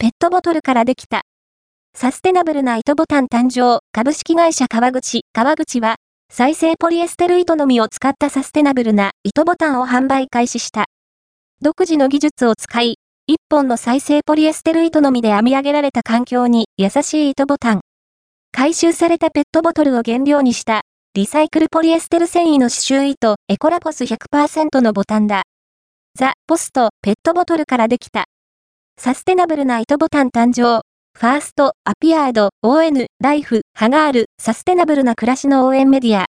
ペットボトルからできた。サステナブルな糸ボタン誕生、株式会社川口。川口は、再生ポリエステル糸のみを使ったサステナブルな糸ボタンを販売開始した。独自の技術を使い、一本の再生ポリエステル糸のみで編み上げられた環境に優しい糸ボタン。回収されたペットボトルを原料にしたリサイクルポリエステル繊維の刺繍糸エコラポス100%のボタンだ。ザ・ポストペットボトルからできた。サステナブルな糸ボタン誕生。ファースト、アピアード、ON、ライフ、ハガール、サステナブルな暮らしの応援メディア。